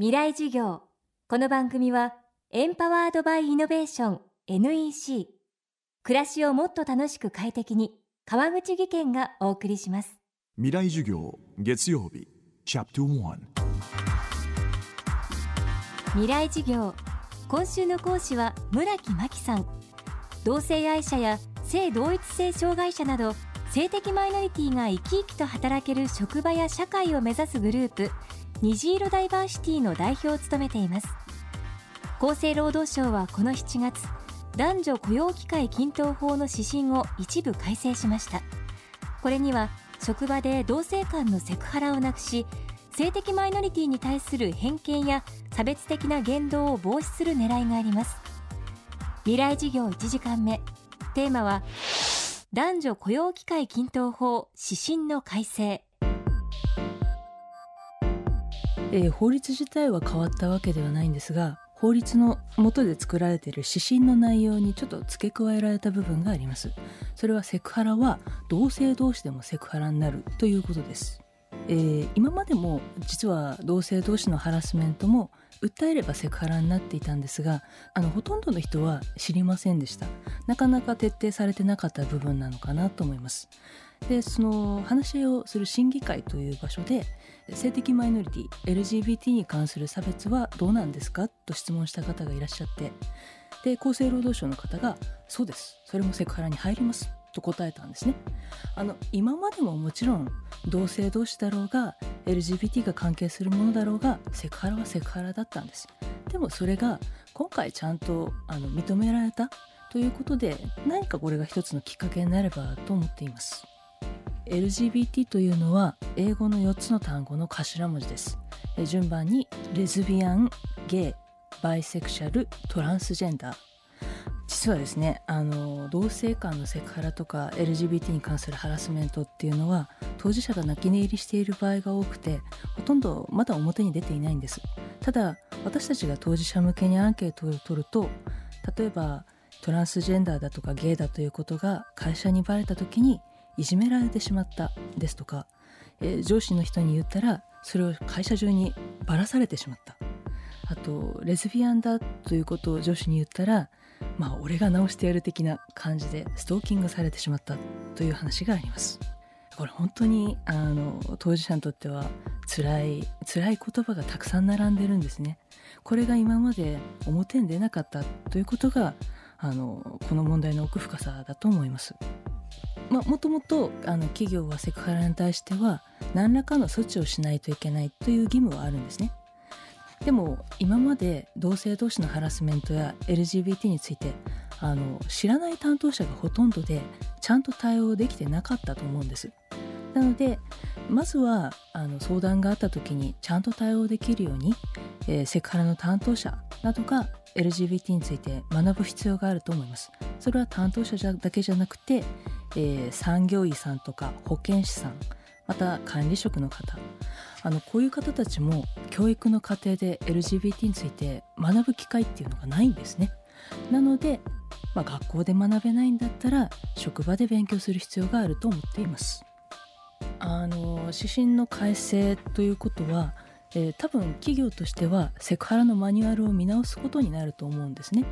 未来授業。この番組はエンパワードバイイノベーション NEC 暮らしをもっと楽しく快適に川口義賢がお送りします。未来授業月曜日チャプト1未来授業。今週の講師は村木真希さん。同性愛者や性同一性障害者など性的マイノリティが生き生きと働ける職場や社会を目指すグループ虹色ダイバーシティの代表を務めています。厚生労働省はこの7月男女雇用機会均等法の指針を一部改正しました。これには職場で同性間のセクハラをなくし性的マイノリティに対する偏見や差別的な言動を防止する狙いがあります。未来事業1時間目。テーマは男女雇用機会均等法指針の改正。えー、法律自体は変わったわけではないんですが法律の下で作られている指針の内容にちょっと付け加えられた部分があります。それはセクハラは同性同士でもセクハラになるということです。えー、今までも実は同性同士のハラスメントも訴えればセクハラになっていたんですがあのほとんどの人は知りませんでした。なかなか徹底されてなかった部分なのかなと思います。でその話し合いをする審議会という場所で性的マイノリティ LGBT に関する差別はどうなんですかと質問した方がいらっしゃってで厚生労働省の方がそうですそれもセクハラに入りますと答えたんですね。あの今までももちろん同性同士だろうが LGBT が関係するものだろうがセクハラはセクハラだったんです。でもそれが今回ちゃんとあの認められたということで何かこれが一つのきっかけになればと思っています。LGBT というのは英語の4つの単語の頭文字です。順番にレズビアン、ゲイ、バイセクシャル、トランスジェンダー実はですねあの同性間のセクハラとか LGBT に関するハラスメントっていうのは当事者が泣き寝入りしている場合が多くてほとんどまだ表に出ていないんです。ただ私たちが当事者向けにアンケートを取ると例えばトランスジェンダーだとかゲイだということが会社にバレた時にいじめられてしまったですとか、えー、上司の人に言ったらそれを会社中にばらされてしまった。あとレズビアンだということを上司に言ったらまあ俺が直してやる的な感じでストーキングされてしまったという話があります。これ本当にあの当事者にとっては辛い辛い言葉がたくさん並んでるんですね。これが今まで表に出なかったということがあのこの問題の奥深さだと思います。まあ、もともとあの企業はセクハラに対しては何らかの措置をしないといけないという義務はあるんですね。でも今まで同性同士のハラスメントや LGBT についてあの知らない担当者がほとんどでちゃんと対応できてなかったと思うんです。なのでまずはあの相談があった時にちゃんと対応できるように、えー、セクハラの担当者などが LGBT について学ぶ必要があると思います。それは担当者だけじゃなくて、えー、産業医さんとか保健師さんまた管理職の方。あのこういう方たちも教育の過程で LGBT について学ぶ機会っていうのがないんですね。なので、まあ、学校で学べないんだったら職場で勉強する必要があると思っています。あの指針の改正ということはえー、多分企業としてはセクハラのマニュアルを見直すことになると思うんですね。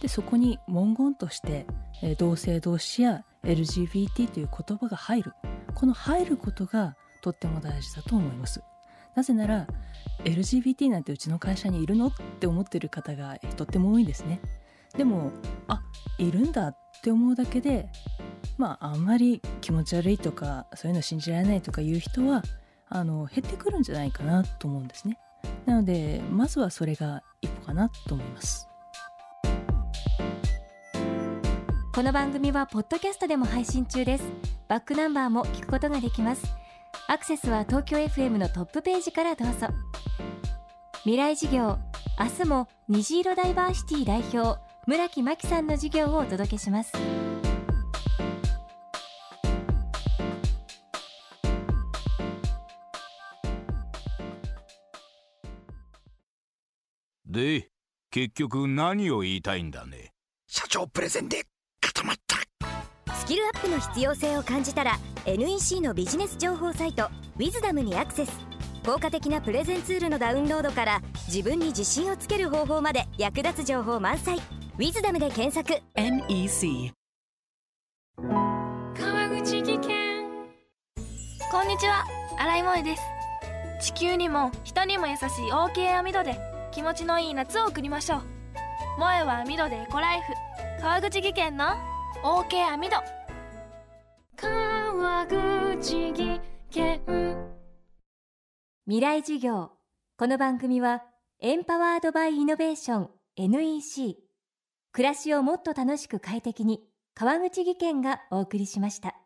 でそこに文言として、えー、同性同士や LGBT という言葉が入るこの入ることがとっても大事だと思います。なぜなら LGBT なんてうちの会社にいるのって思ってる方がとっても多いんですね。でもあいるんだって思うだけでまああんまり気持ち悪いとかそういうの信じられないとかいう人はあの減ってくるんじゃないかなと思うんですねなのでまずはそれが一歩かなと思いますこの番組はポッドキャストでも配信中です。バックナンバーも聞くことができます。アクセスは東京 FM のトップページからどうぞ。未来事業明日も虹色ダイバーシティ代表村木真希さんの授業をお届けします。で結局何を言いたいんだね？社長プレゼンでった。スキルアップの必要性を感じたら NEC のビジネス情報サイト「ウィズダムにアクセス。効果的なプレゼンツールのダウンロードから自分に自信をつける方法まで役立つ情報満載「ウィズダムで検索。NEC 川口技研。こんにちは。新井萌です。地球にも人にも優しい OK 網戸で気持ちのいい夏を送りましょう。萌えは網戸でエコライフ。川口技研の OK 網戸川口技研。未来授業。この番組はエンパワードバイイノベーション NEC 暮らしをもっと楽しく快適に川口技研がお送りしました。